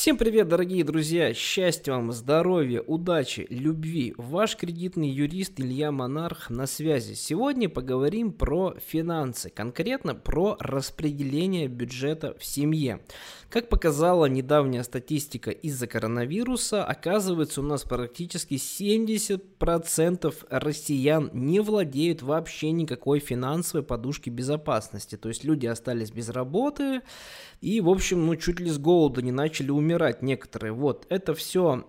Всем привет, дорогие друзья! Счастья вам, здоровья, удачи, любви! Ваш кредитный юрист Илья Монарх на связи. Сегодня поговорим про финансы, конкретно про распределение бюджета в семье. Как показала недавняя статистика из-за коронавируса, оказывается у нас практически 70% россиян не владеют вообще никакой финансовой подушки безопасности. То есть люди остались без работы и, в общем, ну чуть ли с голода не начали умирать некоторые. Вот, это все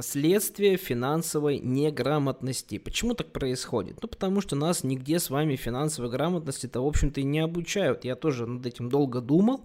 следствие финансовой неграмотности. Почему так происходит? Ну, потому что нас нигде с вами финансовой грамотности-то, в общем-то, и не обучают. Я тоже над этим долго думал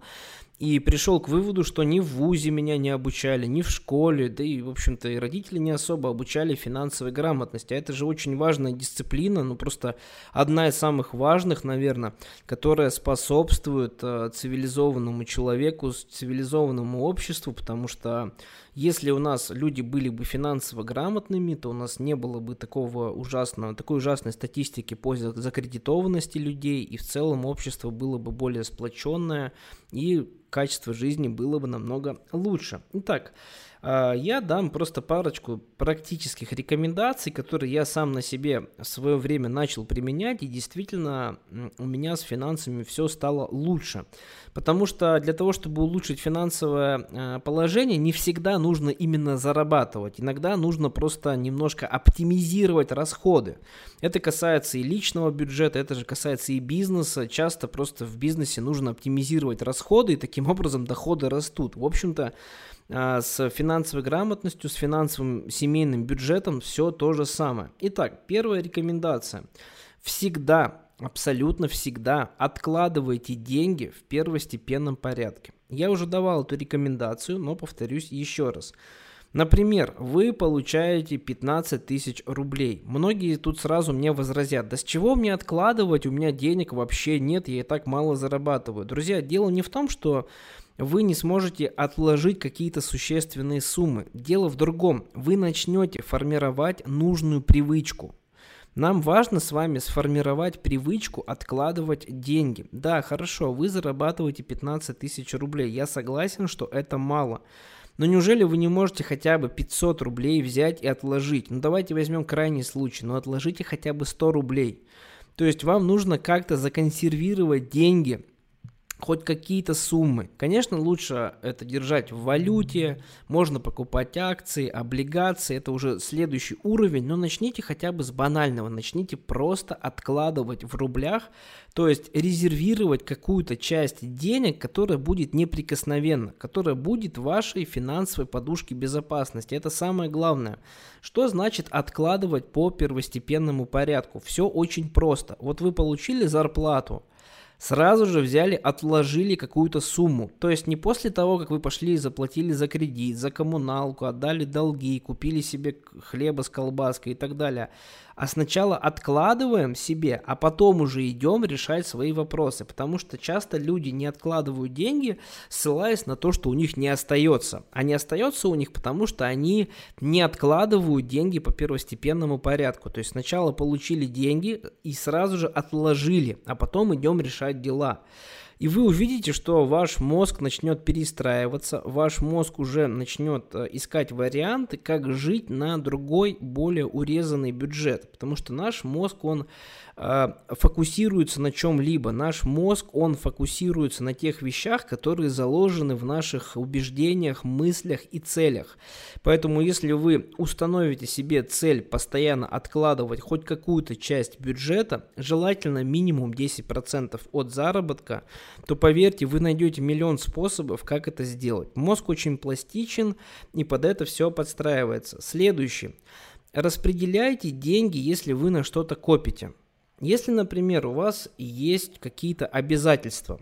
и пришел к выводу, что ни в ВУЗе меня не обучали, ни в школе, да и, в общем-то, и родители не особо обучали финансовой грамотности. А это же очень важная дисциплина, ну просто одна из самых важных, наверное, которая способствует э, цивилизованному человеку, цивилизованному обществу, потому что если у нас люди были бы финансово грамотными, то у нас не было бы такого ужасного, такой ужасной статистики по закредитованности людей, и в целом общество было бы более сплоченное, и качество жизни было бы намного лучше. Итак, я дам просто парочку практических рекомендаций, которые я сам на себе в свое время начал применять, и действительно у меня с финансами все стало лучше. Потому что для того, чтобы улучшить финансовое а, положение, не всегда нужно именно зарабатывать. Иногда нужно просто немножко оптимизировать расходы. Это касается и личного бюджета, это же касается и бизнеса. Часто просто в бизнесе нужно оптимизировать расходы, и таким образом доходы растут. В общем-то, а, с финансовой грамотностью, с финансовым семейным бюджетом все то же самое. Итак, первая рекомендация. Всегда, абсолютно всегда откладывайте деньги в первостепенном порядке. Я уже давал эту рекомендацию, но повторюсь еще раз. Например, вы получаете 15 тысяч рублей. Многие тут сразу мне возразят, да с чего мне откладывать, у меня денег вообще нет, я и так мало зарабатываю. Друзья, дело не в том, что вы не сможете отложить какие-то существенные суммы. Дело в другом. Вы начнете формировать нужную привычку. Нам важно с вами сформировать привычку откладывать деньги. Да, хорошо, вы зарабатываете 15 тысяч рублей. Я согласен, что это мало. Но неужели вы не можете хотя бы 500 рублей взять и отложить? Ну давайте возьмем крайний случай, но ну, отложите хотя бы 100 рублей. То есть вам нужно как-то законсервировать деньги хоть какие-то суммы. Конечно, лучше это держать в валюте, можно покупать акции, облигации, это уже следующий уровень, но начните хотя бы с банального, начните просто откладывать в рублях, то есть резервировать какую-то часть денег, которая будет неприкосновенна, которая будет вашей финансовой подушке безопасности. Это самое главное. Что значит откладывать по первостепенному порядку? Все очень просто. Вот вы получили зарплату, сразу же взяли, отложили какую-то сумму. То есть не после того, как вы пошли и заплатили за кредит, за коммуналку, отдали долги, купили себе хлеба с колбаской и так далее а сначала откладываем себе, а потом уже идем решать свои вопросы, потому что часто люди не откладывают деньги, ссылаясь на то, что у них не остается. А не остается у них, потому что они не откладывают деньги по первостепенному порядку. То есть сначала получили деньги и сразу же отложили, а потом идем решать дела. И вы увидите, что ваш мозг начнет перестраиваться, ваш мозг уже начнет э, искать варианты, как жить на другой, более урезанный бюджет. Потому что наш мозг, он э, фокусируется на чем-либо. Наш мозг, он фокусируется на тех вещах, которые заложены в наших убеждениях, мыслях и целях. Поэтому, если вы установите себе цель постоянно откладывать хоть какую-то часть бюджета, желательно минимум 10% от заработка, то поверьте, вы найдете миллион способов, как это сделать. Мозг очень пластичен и под это все подстраивается. Следующий. Распределяйте деньги, если вы на что-то копите. Если, например, у вас есть какие-то обязательства,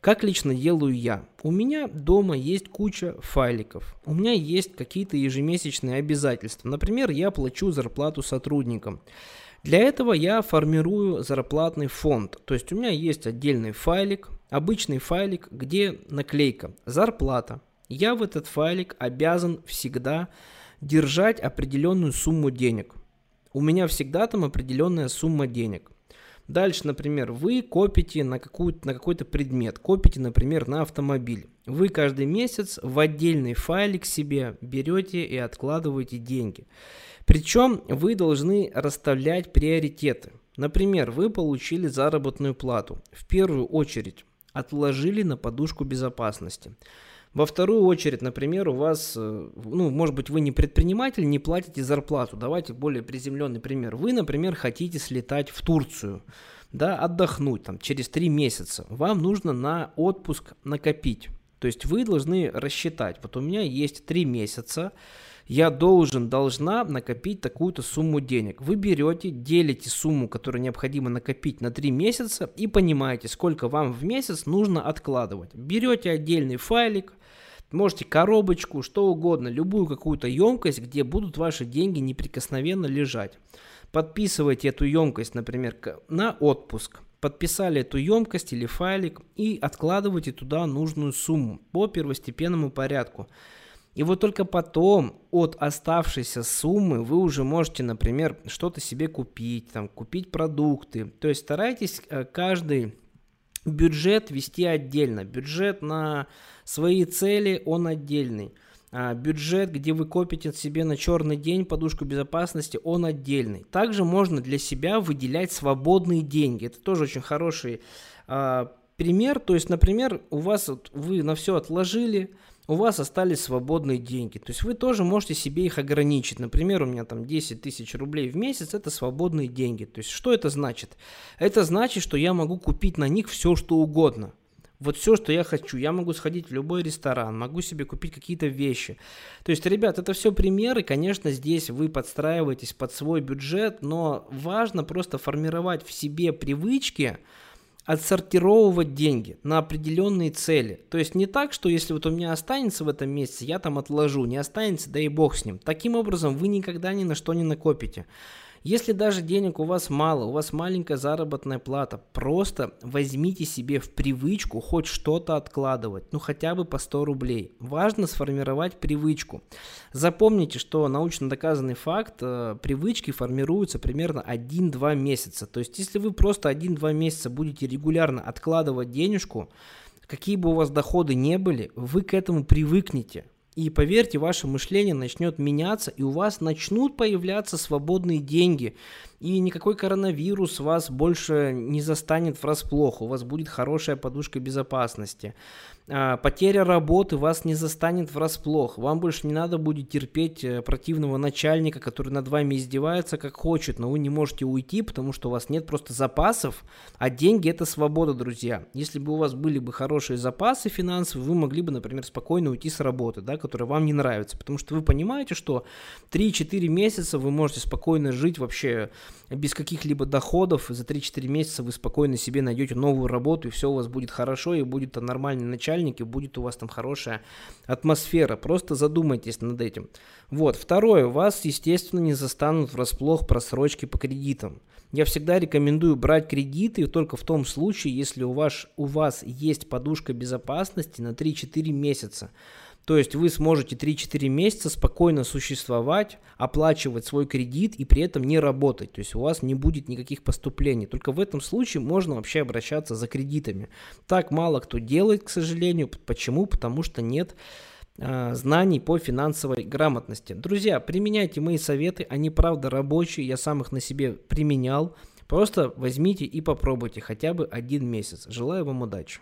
как лично делаю я? У меня дома есть куча файликов. У меня есть какие-то ежемесячные обязательства. Например, я плачу зарплату сотрудникам. Для этого я формирую зарплатный фонд. То есть у меня есть отдельный файлик, обычный файлик, где наклейка «Зарплата». Я в этот файлик обязан всегда держать определенную сумму денег. У меня всегда там определенная сумма денег. Дальше, например, вы копите на, какую на какой-то предмет, копите, например, на автомобиль. Вы каждый месяц в отдельный файлик себе берете и откладываете деньги. Причем вы должны расставлять приоритеты. Например, вы получили заработную плату. В первую очередь отложили на подушку безопасности. Во вторую очередь, например, у вас, э, ну, может быть, вы не предприниматель, не платите зарплату. Давайте более приземленный пример. Вы, например, хотите слетать в Турцию, да, отдохнуть там через три месяца. Вам нужно на отпуск накопить. То есть вы должны рассчитать. Вот у меня есть три месяца, я должен, должна накопить такую-то сумму денег. Вы берете, делите сумму, которую необходимо накопить на 3 месяца и понимаете, сколько вам в месяц нужно откладывать. Берете отдельный файлик, можете коробочку, что угодно, любую какую-то емкость, где будут ваши деньги неприкосновенно лежать. Подписывайте эту емкость, например, на отпуск. Подписали эту емкость или файлик и откладывайте туда нужную сумму по первостепенному порядку. И вот только потом от оставшейся суммы вы уже можете, например, что-то себе купить, там, купить продукты. То есть старайтесь э, каждый бюджет вести отдельно. Бюджет на свои цели, он отдельный. А бюджет, где вы копите себе на черный день подушку безопасности, он отдельный. Также можно для себя выделять свободные деньги. Это тоже очень хороший а, пример. То есть, например, у вас вот, вы на все отложили, у вас остались свободные деньги. То есть вы тоже можете себе их ограничить. Например, у меня там 10 тысяч рублей в месяц, это свободные деньги. То есть что это значит? Это значит, что я могу купить на них все, что угодно. Вот все, что я хочу. Я могу сходить в любой ресторан, могу себе купить какие-то вещи. То есть, ребят, это все примеры. Конечно, здесь вы подстраиваетесь под свой бюджет, но важно просто формировать в себе привычки, отсортировывать деньги на определенные цели. То есть не так, что если вот у меня останется в этом месяце, я там отложу, не останется, да и бог с ним. Таким образом вы никогда ни на что не накопите. Если даже денег у вас мало, у вас маленькая заработная плата, просто возьмите себе в привычку хоть что-то откладывать, ну хотя бы по 100 рублей. Важно сформировать привычку. Запомните, что научно доказанный факт, э, привычки формируются примерно 1-2 месяца. То есть если вы просто 1-2 месяца будете регулярно откладывать денежку, какие бы у вас доходы не были, вы к этому привыкнете. И поверьте, ваше мышление начнет меняться, и у вас начнут появляться свободные деньги. И никакой коронавирус вас больше не застанет врасплох. У вас будет хорошая подушка безопасности. А, потеря работы вас не застанет врасплох. Вам больше не надо будет терпеть э, противного начальника, который над вами издевается как хочет, но вы не можете уйти, потому что у вас нет просто запасов, а деньги это свобода, друзья. Если бы у вас были бы хорошие запасы финансовые, вы могли бы, например, спокойно уйти с работы, да, которая вам не нравится, потому что вы понимаете, что 3-4 месяца вы можете спокойно жить вообще без каких-либо доходов, и за 3-4 месяца вы спокойно себе найдете новую работу, и все у вас будет хорошо, и будет нормальный начальник, начальнике, будет у вас там хорошая атмосфера. Просто задумайтесь над этим. Вот. Второе. Вас, естественно, не застанут врасплох просрочки по кредитам. Я всегда рекомендую брать кредиты только в том случае, если у вас, у вас есть подушка безопасности на 3-4 месяца. То есть вы сможете 3-4 месяца спокойно существовать, оплачивать свой кредит и при этом не работать. То есть у вас не будет никаких поступлений. Только в этом случае можно вообще обращаться за кредитами. Так мало кто делает, к сожалению. Почему? Потому что нет э, знаний по финансовой грамотности. Друзья, применяйте мои советы, они правда рабочие, я сам их на себе применял. Просто возьмите и попробуйте хотя бы один месяц. Желаю вам удачи.